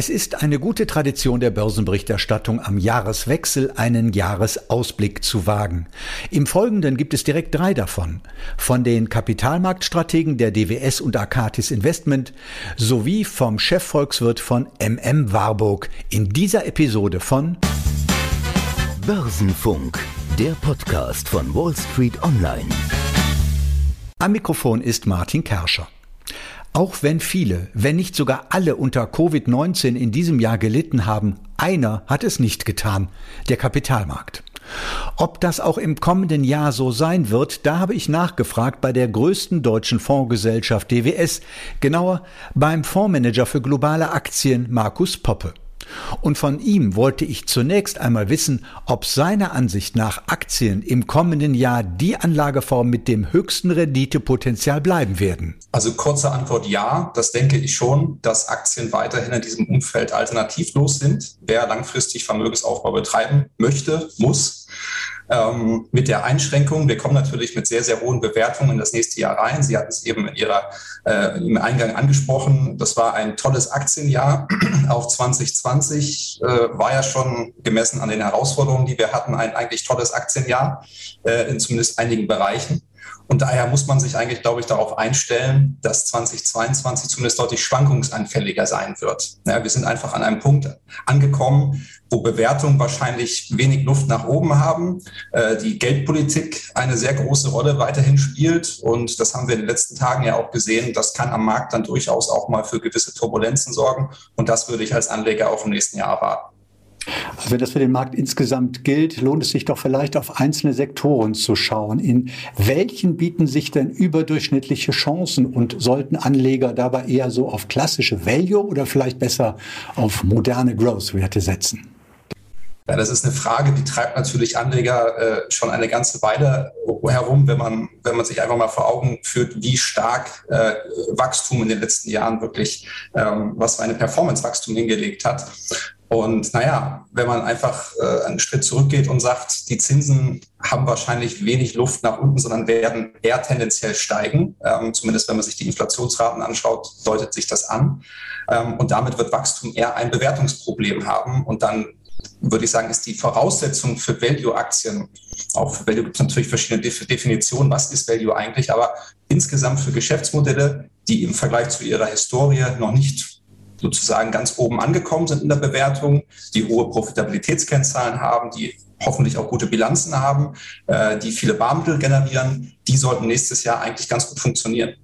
Es ist eine gute Tradition der Börsenberichterstattung am Jahreswechsel einen Jahresausblick zu wagen. Im Folgenden gibt es direkt drei davon. Von den Kapitalmarktstrategen der DWS und Akatis Investment sowie vom Chefvolkswirt von MM Warburg in dieser Episode von Börsenfunk, der Podcast von Wall Street Online. Am Mikrofon ist Martin Kerscher. Auch wenn viele, wenn nicht sogar alle unter Covid-19 in diesem Jahr gelitten haben, einer hat es nicht getan, der Kapitalmarkt. Ob das auch im kommenden Jahr so sein wird, da habe ich nachgefragt bei der größten deutschen Fondsgesellschaft DWS, genauer beim Fondsmanager für globale Aktien Markus Poppe. Und von ihm wollte ich zunächst einmal wissen, ob seiner Ansicht nach Aktien im kommenden Jahr die Anlageform mit dem höchsten Renditepotenzial bleiben werden. Also kurze Antwort ja, das denke ich schon, dass Aktien weiterhin in diesem Umfeld alternativlos sind. Wer langfristig Vermögensaufbau betreiben möchte, muss ähm, mit der Einschränkung, wir kommen natürlich mit sehr, sehr hohen Bewertungen in das nächste Jahr rein. Sie hatten es eben in Ihrer, äh, im Eingang angesprochen. Das war ein tolles Aktienjahr. Auch 2020 äh, war ja schon gemessen an den Herausforderungen, die wir hatten, ein eigentlich tolles Aktienjahr äh, in zumindest einigen Bereichen. Und daher muss man sich eigentlich, glaube ich, darauf einstellen, dass 2022 zumindest deutlich schwankungsanfälliger sein wird. Ja, wir sind einfach an einem Punkt angekommen, wo Bewertungen wahrscheinlich wenig Luft nach oben haben, äh, die Geldpolitik eine sehr große Rolle weiterhin spielt. Und das haben wir in den letzten Tagen ja auch gesehen. Das kann am Markt dann durchaus auch mal für gewisse Turbulenzen sorgen. Und das würde ich als Anleger auch im nächsten Jahr erwarten. Also wenn das für den Markt insgesamt gilt, lohnt es sich doch vielleicht auf einzelne Sektoren zu schauen. In welchen bieten sich denn überdurchschnittliche Chancen und sollten Anleger dabei eher so auf klassische Value oder vielleicht besser auf moderne Growth-Werte setzen? Ja, das ist eine Frage, die treibt natürlich Anleger äh, schon eine ganze Weile herum, wenn man, wenn man sich einfach mal vor Augen führt, wie stark äh, Wachstum in den letzten Jahren wirklich, ähm, was für eine Performance-Wachstum hingelegt hat. Und naja, wenn man einfach äh, einen Schritt zurückgeht und sagt, die Zinsen haben wahrscheinlich wenig Luft nach unten, sondern werden eher tendenziell steigen. Ähm, zumindest wenn man sich die Inflationsraten anschaut, deutet sich das an. Ähm, und damit wird Wachstum eher ein Bewertungsproblem haben. Und dann würde ich sagen, ist die Voraussetzung für Value-Aktien, auch für Value gibt es natürlich verschiedene Definitionen, was ist Value eigentlich, aber insgesamt für Geschäftsmodelle, die im Vergleich zu ihrer Historie noch nicht sozusagen ganz oben angekommen sind in der Bewertung, die hohe Profitabilitätskennzahlen haben, die hoffentlich auch gute Bilanzen haben, äh, die viele Barmittel generieren, die sollten nächstes Jahr eigentlich ganz gut funktionieren.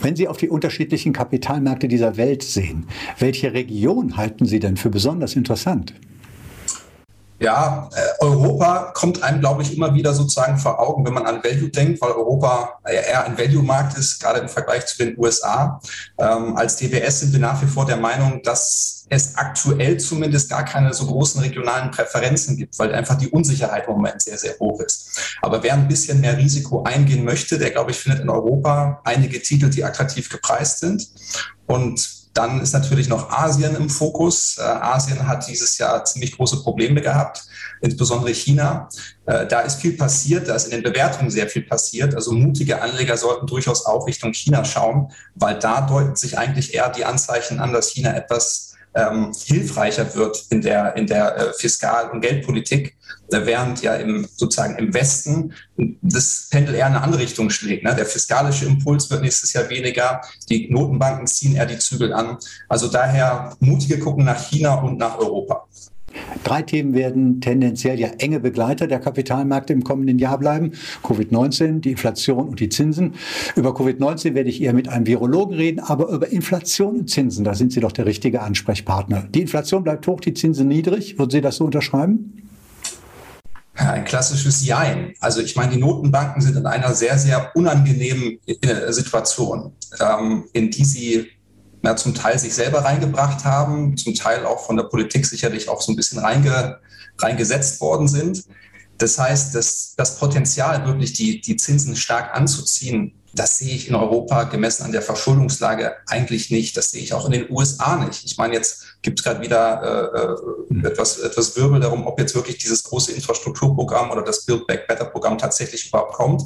Wenn Sie auf die unterschiedlichen Kapitalmärkte dieser Welt sehen, welche Region halten Sie denn für besonders interessant? Ja, äh, Europa kommt einem, glaube ich, immer wieder sozusagen vor Augen, wenn man an Value denkt, weil Europa eher ein Value-Markt ist, gerade im Vergleich zu den USA. Ähm, als DWS sind wir nach wie vor der Meinung, dass es aktuell zumindest gar keine so großen regionalen Präferenzen gibt, weil einfach die Unsicherheit im Moment sehr, sehr hoch ist. Aber wer ein bisschen mehr Risiko eingehen möchte, der, glaube ich, findet in Europa einige Titel, die attraktiv gepreist sind. Und dann ist natürlich noch Asien im Fokus. Äh, Asien hat dieses Jahr ziemlich große Probleme gehabt, insbesondere China. Äh, da ist viel passiert, da ist in den Bewertungen sehr viel passiert. Also mutige Anleger sollten durchaus auch Richtung China schauen, weil da deuten sich eigentlich eher die Anzeichen an, dass China etwas ähm, hilfreicher wird in der, in der äh, Fiskal- und Geldpolitik, äh, während ja im, sozusagen im Westen das Pendel eher in eine andere Richtung schlägt. Ne? Der fiskalische Impuls wird nächstes Jahr weniger, die Notenbanken ziehen eher die Zügel an. Also daher mutige gucken nach China und nach Europa. Drei Themen werden tendenziell ja enge Begleiter der Kapitalmärkte im kommenden Jahr bleiben. Covid-19, die Inflation und die Zinsen. Über Covid-19 werde ich eher mit einem Virologen reden, aber über Inflation und Zinsen, da sind Sie doch der richtige Ansprechpartner. Die Inflation bleibt hoch, die Zinsen niedrig. Würden Sie das so unterschreiben? ein klassisches Jein. Also ich meine, die Notenbanken sind in einer sehr, sehr unangenehmen äh, Situation, ähm, in die sie ja, zum Teil sich selber reingebracht haben, zum Teil auch von der Politik sicherlich auch so ein bisschen reinge, reingesetzt worden sind. Das heißt, dass das Potenzial, wirklich die, die Zinsen stark anzuziehen, das sehe ich in Europa gemessen an der Verschuldungslage eigentlich nicht. Das sehe ich auch in den USA nicht. Ich meine, jetzt gibt es gerade wieder äh, äh, etwas, etwas Wirbel darum, ob jetzt wirklich dieses große Infrastrukturprogramm oder das Build Back Better Programm tatsächlich überhaupt kommt.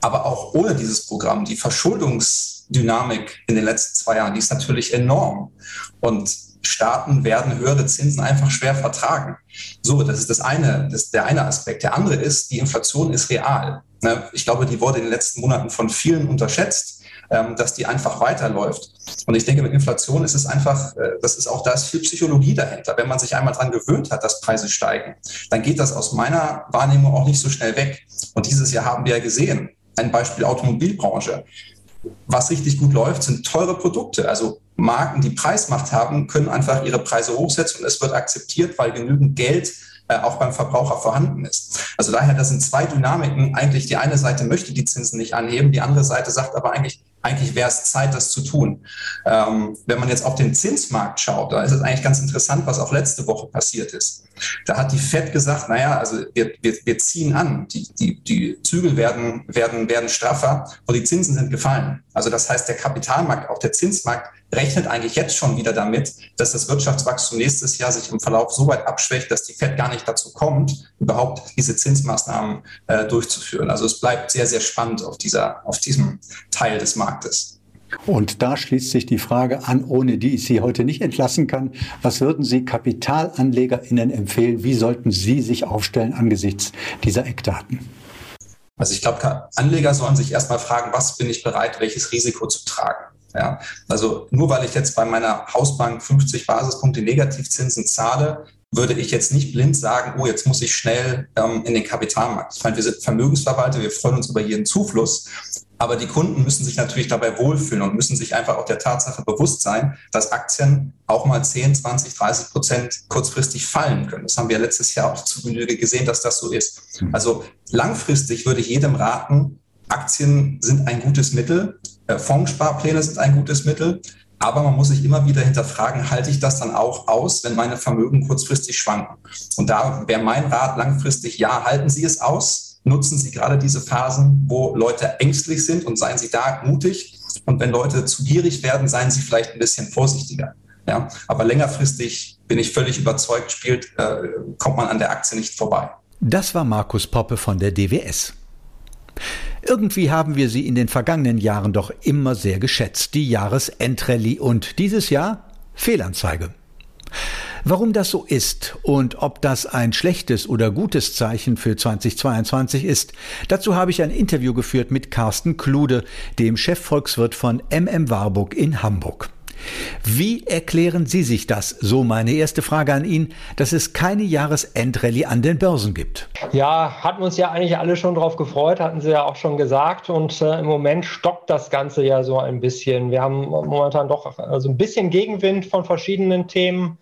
Aber auch ohne dieses Programm, die Verschuldungs Dynamik in den letzten zwei Jahren, die ist natürlich enorm. Und Staaten werden höhere Zinsen einfach schwer vertragen. So, das ist das eine, das der eine Aspekt. Der andere ist, die Inflation ist real. Ne? Ich glaube, die wurde in den letzten Monaten von vielen unterschätzt, ähm, dass die einfach weiterläuft. Und ich denke, mit Inflation ist es einfach, äh, das ist auch, da ist viel Psychologie dahinter. Wenn man sich einmal daran gewöhnt hat, dass Preise steigen, dann geht das aus meiner Wahrnehmung auch nicht so schnell weg. Und dieses Jahr haben wir ja gesehen, ein Beispiel Automobilbranche. Was richtig gut läuft, sind teure Produkte. Also Marken, die Preismacht haben, können einfach ihre Preise hochsetzen und es wird akzeptiert, weil genügend Geld äh, auch beim Verbraucher vorhanden ist. Also daher, das sind zwei Dynamiken. Eigentlich die eine Seite möchte die Zinsen nicht anheben, die andere Seite sagt aber eigentlich, eigentlich wäre es Zeit, das zu tun. Ähm, wenn man jetzt auf den Zinsmarkt schaut, da ist es eigentlich ganz interessant, was auch letzte Woche passiert ist. Da hat die FED gesagt, naja, also wir, wir, wir ziehen an, die, die, die Zügel werden, werden, werden straffer und die Zinsen sind gefallen. Also das heißt, der Kapitalmarkt, auch der Zinsmarkt rechnet eigentlich jetzt schon wieder damit, dass das Wirtschaftswachstum nächstes Jahr sich im Verlauf so weit abschwächt, dass die FED gar nicht dazu kommt, überhaupt diese Zinsmaßnahmen äh, durchzuführen. Also es bleibt sehr, sehr spannend auf, dieser, auf diesem Teil des Marktes. Und da schließt sich die Frage an, ohne die ich Sie heute nicht entlassen kann. Was würden Sie KapitalanlegerInnen empfehlen? Wie sollten Sie sich aufstellen angesichts dieser Eckdaten? Also ich glaube, Anleger sollen sich erstmal fragen, was bin ich bereit, welches Risiko zu tragen. Ja, also nur weil ich jetzt bei meiner Hausbank 50 Basispunkte Negativzinsen zahle, würde ich jetzt nicht blind sagen, oh, jetzt muss ich schnell ähm, in den Kapitalmarkt. Ich meine, wir sind Vermögensverwalter, wir freuen uns über jeden Zufluss. Aber die Kunden müssen sich natürlich dabei wohlfühlen und müssen sich einfach auch der Tatsache bewusst sein, dass Aktien auch mal 10, 20, 30 Prozent kurzfristig fallen können. Das haben wir letztes Jahr auch zu Genüge gesehen, dass das so ist. Hm. Also langfristig würde ich jedem raten, Aktien sind ein gutes Mittel, äh, Fondssparpläne sind ein gutes Mittel, aber man muss sich immer wieder hinterfragen, halte ich das dann auch aus, wenn meine Vermögen kurzfristig schwanken? Und da wäre mein Rat langfristig, ja, halten Sie es aus, nutzen Sie gerade diese Phasen, wo Leute ängstlich sind und seien Sie da mutig. Und wenn Leute zu gierig werden, seien Sie vielleicht ein bisschen vorsichtiger. Ja, aber längerfristig bin ich völlig überzeugt, spielt, äh, kommt man an der Aktie nicht vorbei. Das war Markus Poppe von der DWS. Irgendwie haben wir sie in den vergangenen Jahren doch immer sehr geschätzt, die Jahresendrallye und dieses Jahr Fehlanzeige. Warum das so ist und ob das ein schlechtes oder gutes Zeichen für 2022 ist, dazu habe ich ein Interview geführt mit Carsten Klude, dem Chefvolkswirt von MM Warburg in Hamburg. Wie erklären Sie sich das, so meine erste Frage an ihn, dass es keine Jahresendrallye an den Börsen gibt? Ja, hatten uns ja eigentlich alle schon darauf gefreut, hatten Sie ja auch schon gesagt. Und äh, im Moment stockt das Ganze ja so ein bisschen. Wir haben momentan doch äh, so ein bisschen Gegenwind von verschiedenen Themen.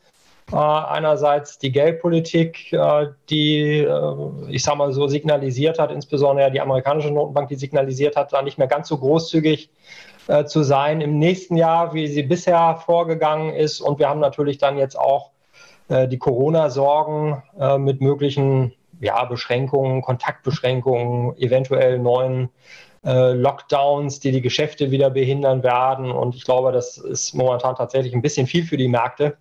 Äh, einerseits die Geldpolitik, äh, die, äh, ich sage mal so, signalisiert hat, insbesondere die amerikanische Notenbank, die signalisiert hat, da nicht mehr ganz so großzügig äh, zu sein im nächsten Jahr, wie sie bisher vorgegangen ist. Und wir haben natürlich dann jetzt auch äh, die Corona-Sorgen äh, mit möglichen ja, Beschränkungen, Kontaktbeschränkungen, eventuell neuen Lockdowns, die die Geschäfte wieder behindern werden. Und ich glaube, das ist momentan tatsächlich ein bisschen viel für die Märkte.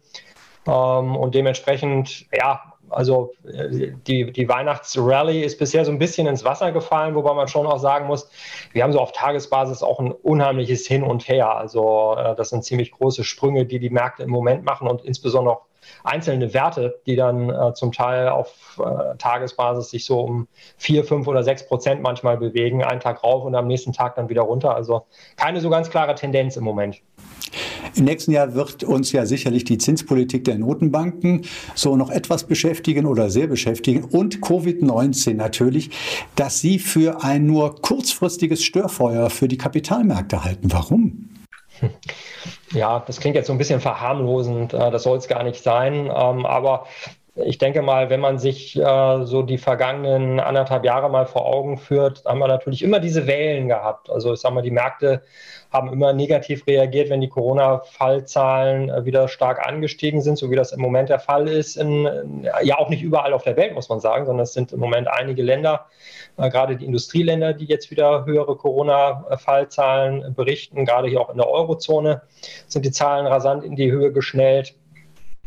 Ähm, und dementsprechend, ja, also äh, die, die Weihnachtsrallye ist bisher so ein bisschen ins Wasser gefallen, wobei man schon auch sagen muss, wir haben so auf Tagesbasis auch ein unheimliches Hin und Her. Also äh, das sind ziemlich große Sprünge, die die Märkte im Moment machen und insbesondere auch einzelne Werte, die dann äh, zum Teil auf äh, Tagesbasis sich so um vier, fünf oder sechs Prozent manchmal bewegen, einen Tag rauf und am nächsten Tag dann wieder runter. Also keine so ganz klare Tendenz im Moment. Im nächsten Jahr wird uns ja sicherlich die Zinspolitik der Notenbanken so noch etwas beschäftigen oder sehr beschäftigen und Covid-19 natürlich, dass Sie für ein nur kurzfristiges Störfeuer für die Kapitalmärkte halten. Warum? Ja, das klingt jetzt so ein bisschen verharmlosend, äh, das soll es gar nicht sein. Ähm, aber ich denke mal, wenn man sich äh, so die vergangenen anderthalb Jahre mal vor Augen führt, haben wir natürlich immer diese Wellen gehabt. Also ich sage mal, die Märkte haben immer negativ reagiert, wenn die Corona-Fallzahlen äh, wieder stark angestiegen sind, so wie das im Moment der Fall ist. In, in, ja, auch nicht überall auf der Welt, muss man sagen, sondern es sind im Moment einige Länder, äh, gerade die Industrieländer, die jetzt wieder höhere Corona-Fallzahlen berichten. Gerade hier auch in der Eurozone sind die Zahlen rasant in die Höhe geschnellt.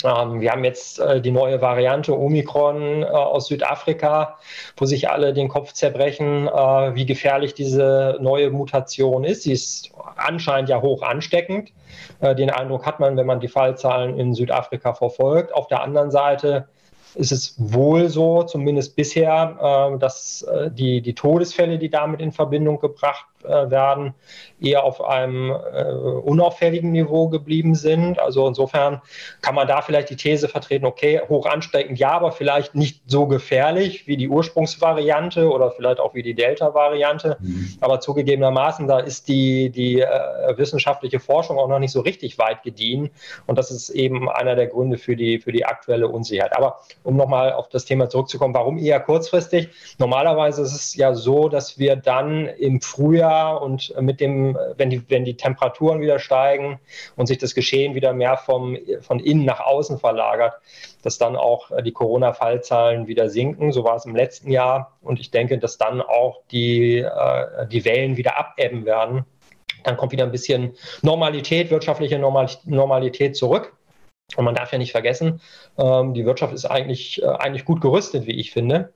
Ähm, wir haben jetzt äh, die neue Variante Omikron äh, aus Südafrika, wo sich alle den Kopf zerbrechen, äh, wie gefährlich diese neue Mutation ist. Sie ist anscheinend ja hoch ansteckend. Äh, den Eindruck hat man, wenn man die Fallzahlen in Südafrika verfolgt. Auf der anderen Seite ist es wohl so, zumindest bisher, äh, dass äh, die, die Todesfälle, die damit in Verbindung gebracht äh, werden, eher auf einem äh, unauffälligen Niveau geblieben sind. Also insofern kann man da vielleicht die These vertreten, okay, hoch ansteckend ja, aber vielleicht nicht so gefährlich wie die Ursprungsvariante oder vielleicht auch wie die Delta-Variante. Mhm. Aber zugegebenermaßen, da ist die, die äh, wissenschaftliche Forschung auch noch nicht so richtig weit gediehen. Und das ist eben einer der Gründe für die, für die aktuelle Unsicherheit. Aber um nochmal auf das Thema zurückzukommen, warum eher kurzfristig? Normalerweise ist es ja so, dass wir dann im Frühjahr und mit dem, wenn die, wenn die Temperaturen wieder steigen und sich das Geschehen wieder mehr vom, von innen nach außen verlagert, dass dann auch die Corona-Fallzahlen wieder sinken. So war es im letzten Jahr. Und ich denke, dass dann auch die, äh, die Wellen wieder abebben werden. Dann kommt wieder ein bisschen Normalität, wirtschaftliche Normalität zurück. Und man darf ja nicht vergessen, ähm, die Wirtschaft ist eigentlich, äh, eigentlich gut gerüstet, wie ich finde.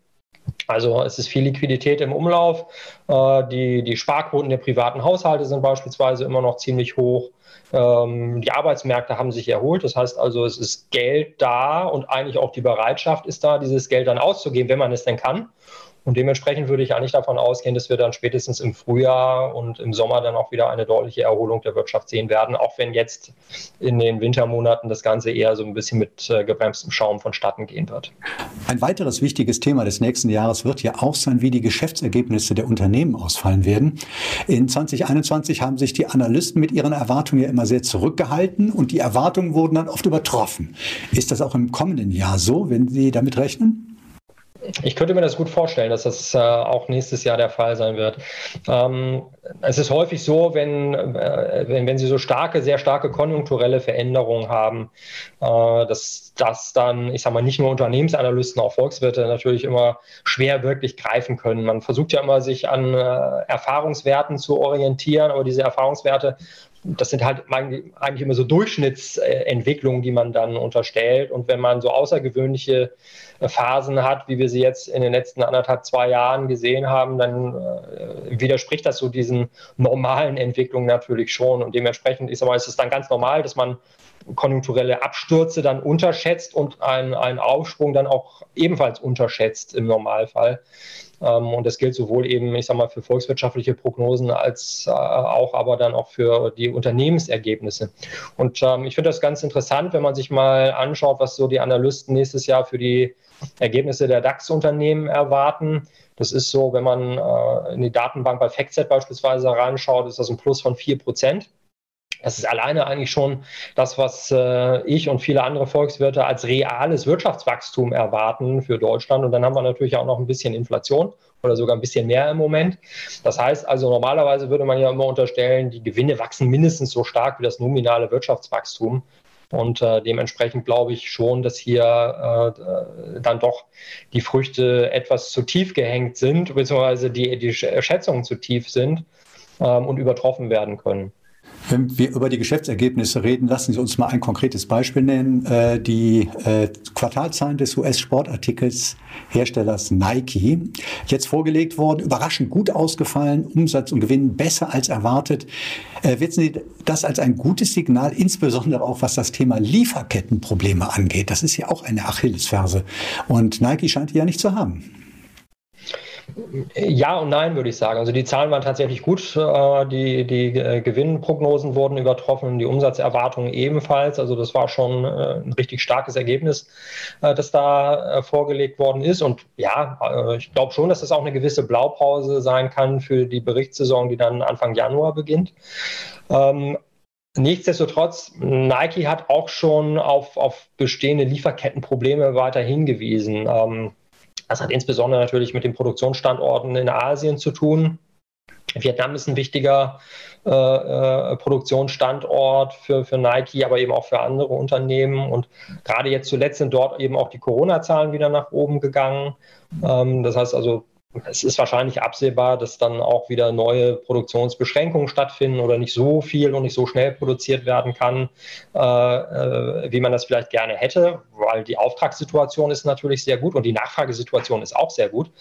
Also es ist viel Liquidität im Umlauf. Äh, die, die Sparquoten der privaten Haushalte sind beispielsweise immer noch ziemlich hoch. Ähm, die Arbeitsmärkte haben sich erholt. Das heißt also, es ist Geld da und eigentlich auch die Bereitschaft ist da, dieses Geld dann auszugeben, wenn man es denn kann. Und dementsprechend würde ich eigentlich davon ausgehen, dass wir dann spätestens im Frühjahr und im Sommer dann auch wieder eine deutliche Erholung der Wirtschaft sehen werden, auch wenn jetzt in den Wintermonaten das Ganze eher so ein bisschen mit äh, gebremstem Schaum vonstatten gehen wird. Ein weiteres wichtiges Thema des nächsten Jahres wird ja auch sein, wie die Geschäftsergebnisse der Unternehmen ausfallen werden. In 2021 haben sich die Analysten mit ihren Erwartungen ja immer sehr zurückgehalten und die Erwartungen wurden dann oft übertroffen. Ist das auch im kommenden Jahr so, wenn Sie damit rechnen? Ich könnte mir das gut vorstellen, dass das äh, auch nächstes Jahr der Fall sein wird. Ähm, es ist häufig so, wenn, äh, wenn, wenn Sie so starke, sehr starke konjunkturelle Veränderungen haben, äh, dass das dann, ich sage mal, nicht nur Unternehmensanalysten, auch Volkswirte natürlich immer schwer wirklich greifen können. Man versucht ja immer, sich an äh, Erfahrungswerten zu orientieren, aber diese Erfahrungswerte das sind halt eigentlich immer so Durchschnittsentwicklungen, die man dann unterstellt. Und wenn man so außergewöhnliche Phasen hat, wie wir sie jetzt in den letzten anderthalb, zwei Jahren gesehen haben, dann äh, widerspricht das so diesen normalen Entwicklungen natürlich schon. Und dementsprechend ist aber ist es dann ganz normal, dass man konjunkturelle Abstürze dann unterschätzt und einen, einen Aufschwung dann auch ebenfalls unterschätzt im Normalfall. Ähm, und das gilt sowohl eben, ich sag mal, für volkswirtschaftliche Prognosen als äh, auch aber dann auch für die Unternehmensergebnisse. Und ähm, ich finde das ganz interessant, wenn man sich mal anschaut, was so die Analysten nächstes Jahr für die Ergebnisse der DAX-Unternehmen erwarten. Das ist so, wenn man äh, in die Datenbank bei FactSet beispielsweise reinschaut, ist das ein Plus von 4 Prozent. Das ist alleine eigentlich schon das, was äh, ich und viele andere Volkswirte als reales Wirtschaftswachstum erwarten für Deutschland. Und dann haben wir natürlich auch noch ein bisschen Inflation oder sogar ein bisschen mehr im Moment. Das heißt also, normalerweise würde man ja immer unterstellen, die Gewinne wachsen mindestens so stark wie das nominale Wirtschaftswachstum. Und äh, dementsprechend glaube ich schon, dass hier äh, dann doch die Früchte etwas zu tief gehängt sind, beziehungsweise die, die Schätzungen zu tief sind ähm, und übertroffen werden können. Wenn wir über die Geschäftsergebnisse reden, lassen Sie uns mal ein konkretes Beispiel nennen. Äh, die äh, Quartalzahlen des US-Sportartikels Herstellers Nike, jetzt vorgelegt worden, überraschend gut ausgefallen, Umsatz und Gewinn besser als erwartet. Äh, Wissen Sie das als ein gutes Signal, insbesondere auch was das Thema Lieferkettenprobleme angeht? Das ist ja auch eine Achillesferse. Und Nike scheint die ja nicht zu haben. Ja und nein, würde ich sagen. Also die Zahlen waren tatsächlich gut. Äh, die, die äh, Gewinnprognosen wurden übertroffen, die Umsatzerwartungen ebenfalls. Also das war schon äh, ein richtig starkes Ergebnis, das da vorgelegt worden ist. Und ja, ich glaube schon, dass das auch eine gewisse Blaupause sein kann für die Berichtssaison, die dann Anfang Januar beginnt. Ähm, Nichtsdestotrotz, Nike hat auch schon auf, auf bestehende Lieferkettenprobleme weiter hingewiesen. Das hat insbesondere natürlich mit den Produktionsstandorten in Asien zu tun. Vietnam ist ein wichtiger äh, äh, Produktionsstandort für, für Nike, aber eben auch für andere Unternehmen. Und gerade jetzt zuletzt sind dort eben auch die Corona-Zahlen wieder nach oben gegangen. Ähm, das heißt also, es ist wahrscheinlich absehbar, dass dann auch wieder neue Produktionsbeschränkungen stattfinden oder nicht so viel und nicht so schnell produziert werden kann, äh, äh, wie man das vielleicht gerne hätte, weil die Auftragssituation ist natürlich sehr gut und die Nachfragesituation ist auch sehr gut.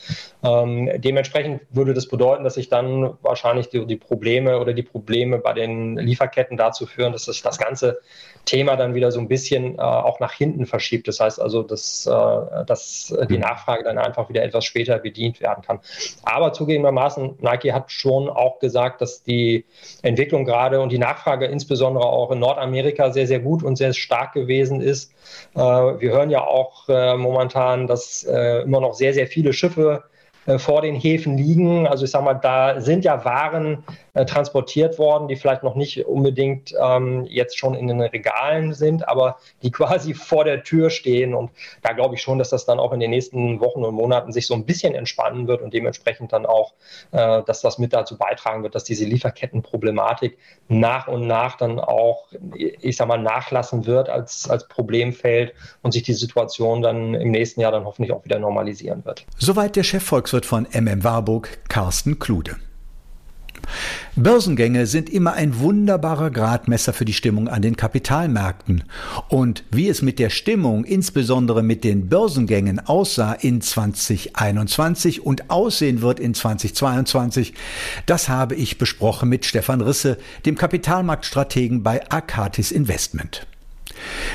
Ähm, dementsprechend würde das bedeuten, dass sich dann wahrscheinlich die, die, Probleme oder die Probleme bei den Lieferketten dazu führen, dass sich das ganze Thema dann wieder so ein bisschen äh, auch nach hinten verschiebt. Das heißt also, dass, äh, dass die mhm. Nachfrage dann einfach wieder etwas später bedient werden kann. Aber zugegebenermaßen, Nike hat schon auch gesagt, dass die Entwicklung gerade und die Nachfrage insbesondere auch in Nordamerika sehr, sehr gut und sehr stark gewesen ist. Äh, wir hören ja auch äh, momentan, dass äh, immer noch sehr, sehr viele Schiffe vor den Häfen liegen. Also ich sage mal, da sind ja Waren äh, transportiert worden, die vielleicht noch nicht unbedingt ähm, jetzt schon in den Regalen sind, aber die quasi vor der Tür stehen. Und da glaube ich schon, dass das dann auch in den nächsten Wochen und Monaten sich so ein bisschen entspannen wird und dementsprechend dann auch, äh, dass das mit dazu beitragen wird, dass diese Lieferkettenproblematik nach und nach dann auch, ich sage mal, nachlassen wird als, als Problemfeld und sich die Situation dann im nächsten Jahr dann hoffentlich auch wieder normalisieren wird. Soweit der Chefvolkswirt von MM Warburg, Carsten Klude. Börsengänge sind immer ein wunderbarer Gradmesser für die Stimmung an den Kapitalmärkten. Und wie es mit der Stimmung, insbesondere mit den Börsengängen aussah in 2021 und aussehen wird in 2022, das habe ich besprochen mit Stefan Risse, dem Kapitalmarktstrategen bei Arcatis Investment.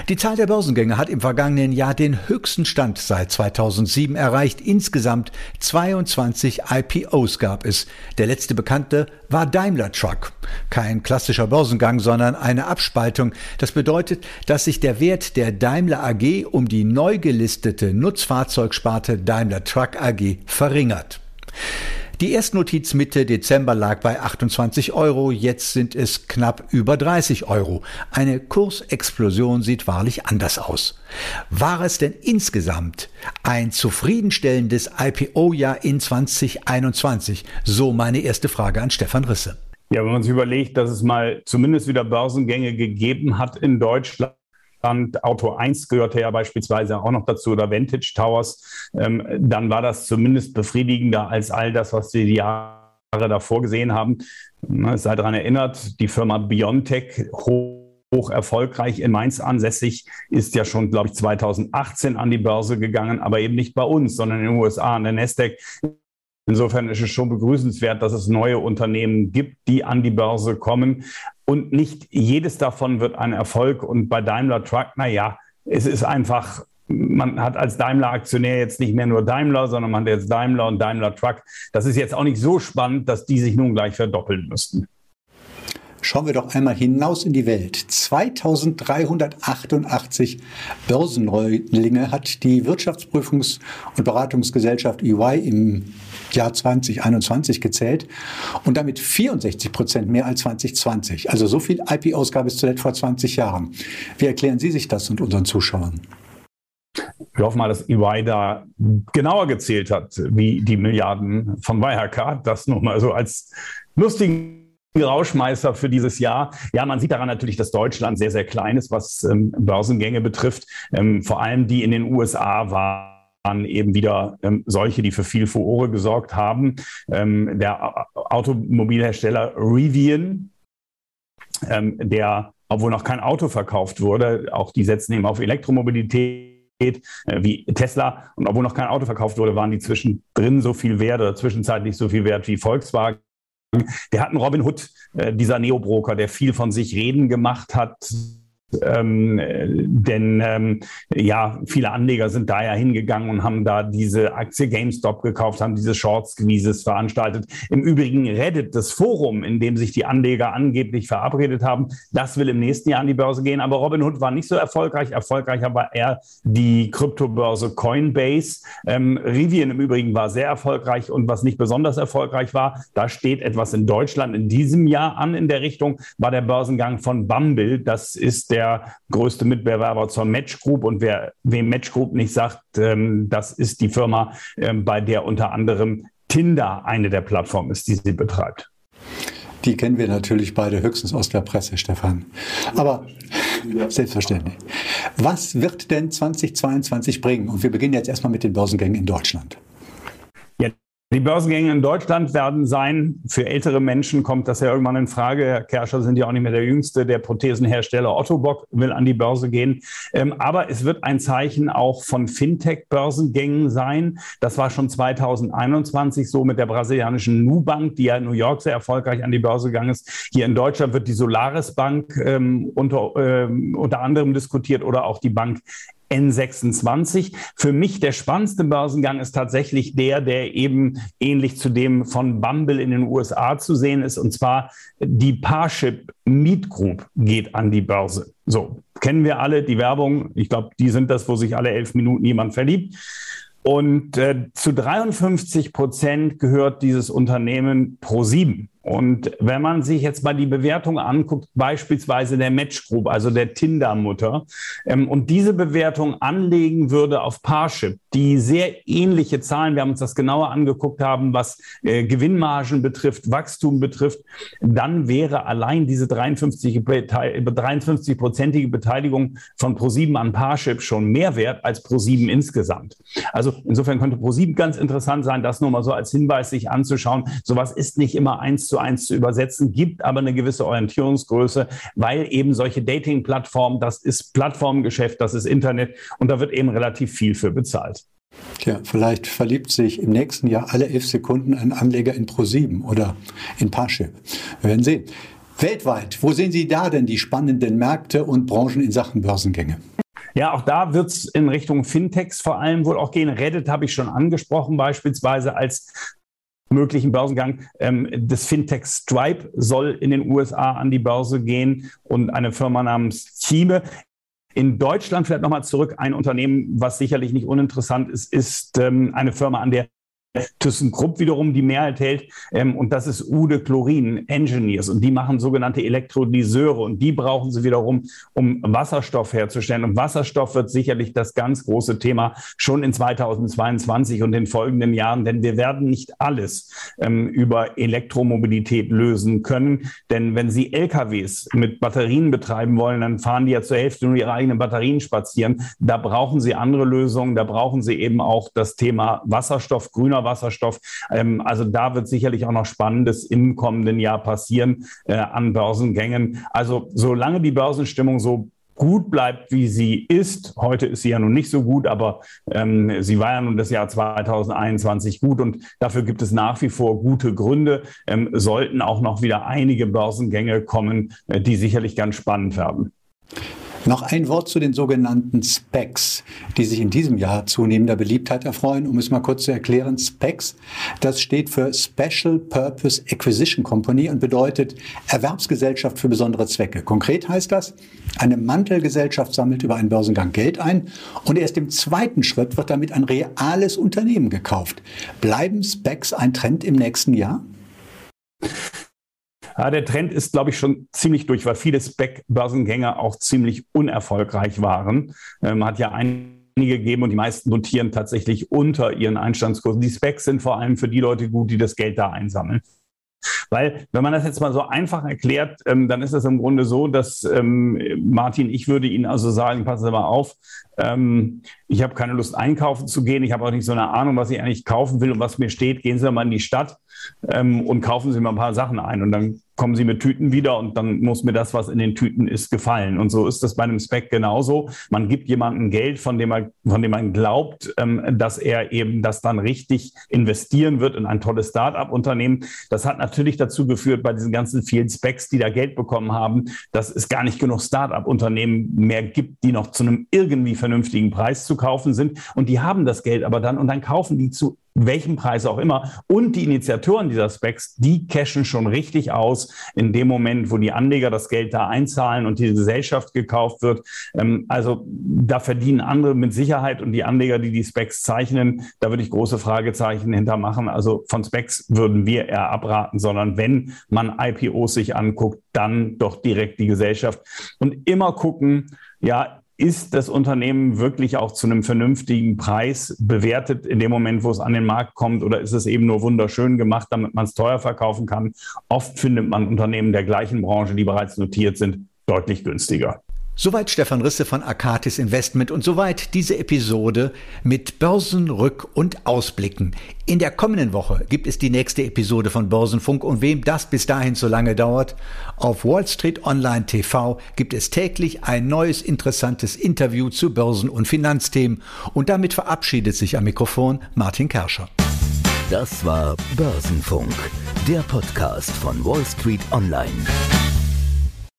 Die Zahl der Börsengänge hat im vergangenen Jahr den höchsten Stand seit 2007 erreicht. Insgesamt 22 IPOs gab es. Der letzte bekannte war Daimler Truck. Kein klassischer Börsengang, sondern eine Abspaltung. Das bedeutet, dass sich der Wert der Daimler AG um die neu gelistete Nutzfahrzeugsparte Daimler Truck AG verringert. Die Erstnotiz Mitte Dezember lag bei 28 Euro, jetzt sind es knapp über 30 Euro. Eine Kursexplosion sieht wahrlich anders aus. War es denn insgesamt ein zufriedenstellendes IPO-Jahr in 2021? So meine erste Frage an Stefan Risse. Ja, wenn man sich überlegt, dass es mal zumindest wieder Börsengänge gegeben hat in Deutschland, Auto 1 gehörte ja beispielsweise auch noch dazu oder Vantage Towers, ähm, dann war das zumindest befriedigender als all das, was wir die Jahre davor gesehen haben. Es sei daran erinnert, die Firma Biontech hoch hoch erfolgreich in Mainz ansässig, ist ja schon, glaube ich, 2018 an die Börse gegangen, aber eben nicht bei uns, sondern in den USA an der Nasdaq. Insofern ist es schon begrüßenswert, dass es neue Unternehmen gibt, die an die Börse kommen. Und nicht jedes davon wird ein Erfolg. Und bei Daimler Truck, na ja, es ist einfach man hat als Daimler-Aktionär jetzt nicht mehr nur Daimler, sondern man hat jetzt Daimler und Daimler Truck. Das ist jetzt auch nicht so spannend, dass die sich nun gleich verdoppeln müssten. Schauen wir doch einmal hinaus in die Welt. 2388 Börsenneulinge hat die Wirtschaftsprüfungs- und Beratungsgesellschaft EY im Jahr 2021 gezählt und damit 64 Prozent mehr als 2020. Also so viel IPOs gab es zuletzt vor 20 Jahren. Wie erklären Sie sich das und unseren Zuschauern? Wir hoffen mal, dass EY da genauer gezählt hat, wie die Milliarden von Wirecard. Das nur mal so als lustigen Rauschmeister für dieses Jahr. Ja, man sieht daran natürlich, dass Deutschland sehr, sehr klein ist, was ähm, Börsengänge betrifft. Ähm, vor allem die in den USA waren waren eben wieder ähm, solche, die für viel Furore gesorgt haben. Ähm, der Automobilhersteller Rivian, ähm, der, obwohl noch kein Auto verkauft wurde, auch die setzen eben auf Elektromobilität äh, wie Tesla. Und obwohl noch kein Auto verkauft wurde, waren die zwischendrin so viel wert oder zwischenzeitlich so viel wert wie Volkswagen. Der hat einen Robin Hood, äh, dieser Neobroker, der viel von sich reden gemacht hat, ähm, denn ähm, ja, viele Anleger sind da ja hingegangen und haben da diese Aktie GameStop gekauft, haben diese Short Squeezes veranstaltet. Im Übrigen Reddit, das Forum, in dem sich die Anleger angeblich verabredet haben, das will im nächsten Jahr an die Börse gehen. Aber Robinhood war nicht so erfolgreich. Erfolgreicher war eher die Kryptobörse Coinbase. Ähm, Rivian im Übrigen war sehr erfolgreich und was nicht besonders erfolgreich war, da steht etwas in Deutschland in diesem Jahr an in der Richtung, war der Börsengang von Bumble. Das ist der der größte Mitbewerber zur Match Group. Und wer wem Match Group nicht sagt, ähm, das ist die Firma, ähm, bei der unter anderem Tinder eine der Plattformen ist, die sie betreibt. Die kennen wir natürlich beide höchstens aus der Presse, Stefan. Aber selbstverständlich. Was wird denn 2022 bringen? Und wir beginnen jetzt erstmal mit den Börsengängen in Deutschland. Die Börsengänge in Deutschland werden sein, für ältere Menschen kommt das ja irgendwann in Frage. Herr Kerscher sind ja auch nicht mehr der Jüngste. Der Prothesenhersteller Otto Bock will an die Börse gehen. Ähm, aber es wird ein Zeichen auch von Fintech-Börsengängen sein. Das war schon 2021 so mit der brasilianischen Nubank, die ja in New York sehr erfolgreich an die Börse gegangen ist. Hier in Deutschland wird die Solaris Bank ähm, unter, ähm, unter anderem diskutiert oder auch die Bank N26. Für mich der spannendste Börsengang ist tatsächlich der, der eben ähnlich zu dem von Bumble in den USA zu sehen ist. Und zwar die Parship Meet Group geht an die Börse. So, kennen wir alle die Werbung. Ich glaube, die sind das, wo sich alle elf Minuten jemand verliebt. Und äh, zu 53 Prozent gehört dieses Unternehmen Pro7. Und wenn man sich jetzt mal die Bewertung anguckt, beispielsweise der Match Group, also der Tinder-Mutter, ähm, und diese Bewertung anlegen würde auf Parship, die sehr ähnliche Zahlen, wir haben uns das genauer angeguckt haben, was äh, Gewinnmargen betrifft, Wachstum betrifft, dann wäre allein diese 53-prozentige Beteiligung von ProSieben an Parship schon mehr wert als ProSieben insgesamt. Also insofern könnte ProSieben ganz interessant sein, das nur mal so als Hinweis sich anzuschauen. Sowas ist nicht immer eins zu zu eins zu übersetzen, gibt aber eine gewisse Orientierungsgröße, weil eben solche Dating-Plattformen, das ist Plattformgeschäft, das ist Internet und da wird eben relativ viel für bezahlt. Tja, vielleicht verliebt sich im nächsten Jahr alle elf Sekunden ein Anleger in Pro7 oder in Parship. Wir werden sehen. Weltweit, wo sehen Sie da denn die spannenden Märkte und Branchen in Sachen Börsengänge? Ja, auch da wird es in Richtung Fintechs vor allem wohl auch gehen. Reddit habe ich schon angesprochen, beispielsweise als möglichen Börsengang. Ähm, das Fintech Stripe soll in den USA an die Börse gehen und eine Firma namens Chime. In Deutschland vielleicht nochmal zurück. Ein Unternehmen, was sicherlich nicht uninteressant ist, ist ähm, eine Firma, an der ThyssenKrupp wiederum die Mehrheit hält. Ähm, und das ist Ude Chlorin Engineers. Und die machen sogenannte Elektrolyseure. Und die brauchen sie wiederum, um Wasserstoff herzustellen. Und Wasserstoff wird sicherlich das ganz große Thema schon in 2022 und den folgenden Jahren. Denn wir werden nicht alles ähm, über Elektromobilität lösen können. Denn wenn Sie LKWs mit Batterien betreiben wollen, dann fahren die ja zur Hälfte nur ihre eigenen Batterien spazieren. Da brauchen Sie andere Lösungen. Da brauchen Sie eben auch das Thema Wasserstoff, grüner Wasserstoff. Ähm, also da wird sicherlich auch noch Spannendes im kommenden Jahr passieren äh, an Börsengängen. Also solange die Börsenstimmung so gut bleibt, wie sie ist. Heute ist sie ja nun nicht so gut, aber ähm, sie war ja nun das Jahr 2021 gut und dafür gibt es nach wie vor gute Gründe. Ähm, sollten auch noch wieder einige Börsengänge kommen, äh, die sicherlich ganz spannend werden. Noch ein Wort zu den sogenannten Specs, die sich in diesem Jahr zunehmender Beliebtheit erfreuen. Um es mal kurz zu erklären, Specs, das steht für Special Purpose Acquisition Company und bedeutet Erwerbsgesellschaft für besondere Zwecke. Konkret heißt das, eine Mantelgesellschaft sammelt über einen Börsengang Geld ein und erst im zweiten Schritt wird damit ein reales Unternehmen gekauft. Bleiben Specs ein Trend im nächsten Jahr? Ja, der Trend ist, glaube ich, schon ziemlich durch, weil viele Spec-Börsengänger auch ziemlich unerfolgreich waren. Man ähm, hat ja einige gegeben und die meisten notieren tatsächlich unter ihren Einstandskursen. Die Specs sind vor allem für die Leute gut, die das Geld da einsammeln. Weil, wenn man das jetzt mal so einfach erklärt, ähm, dann ist es im Grunde so, dass ähm, Martin, ich würde Ihnen also sagen, passen Sie mal auf, ähm, ich habe keine Lust einkaufen zu gehen, ich habe auch nicht so eine Ahnung, was ich eigentlich kaufen will und was mir steht. Gehen Sie mal in die Stadt ähm, und kaufen Sie mal ein paar Sachen ein und dann kommen sie mit Tüten wieder und dann muss mir das, was in den Tüten ist, gefallen. Und so ist das bei einem Spec genauso. Man gibt jemandem Geld, von dem man, von dem man glaubt, ähm, dass er eben das dann richtig investieren wird in ein tolles Start-up-Unternehmen. Das hat natürlich dazu geführt, bei diesen ganzen vielen Specs, die da Geld bekommen haben, dass es gar nicht genug Start-up-Unternehmen mehr gibt, die noch zu einem irgendwie vernünftigen Preis zu kaufen sind. Und die haben das Geld aber dann und dann kaufen die zu welchem Preis auch immer. Und die Initiatoren dieser Specs, die cashen schon richtig aus in dem Moment, wo die Anleger das Geld da einzahlen und die Gesellschaft gekauft wird. Ähm, also da verdienen andere mit Sicherheit und die Anleger, die die Specs zeichnen, da würde ich große Fragezeichen hintermachen. Also von Specs würden wir eher abraten, sondern wenn man IPOs sich anguckt, dann doch direkt die Gesellschaft und immer gucken, ja, ist das Unternehmen wirklich auch zu einem vernünftigen Preis bewertet in dem Moment, wo es an den Markt kommt, oder ist es eben nur wunderschön gemacht, damit man es teuer verkaufen kann? Oft findet man Unternehmen der gleichen Branche, die bereits notiert sind, deutlich günstiger. Soweit Stefan Risse von Akatis Investment und soweit diese Episode mit Börsenrück- und Ausblicken. In der kommenden Woche gibt es die nächste Episode von Börsenfunk und wem das bis dahin so lange dauert, auf Wall Street Online TV gibt es täglich ein neues interessantes Interview zu Börsen- und Finanzthemen und damit verabschiedet sich am Mikrofon Martin Kerscher. Das war Börsenfunk, der Podcast von Wall Street Online.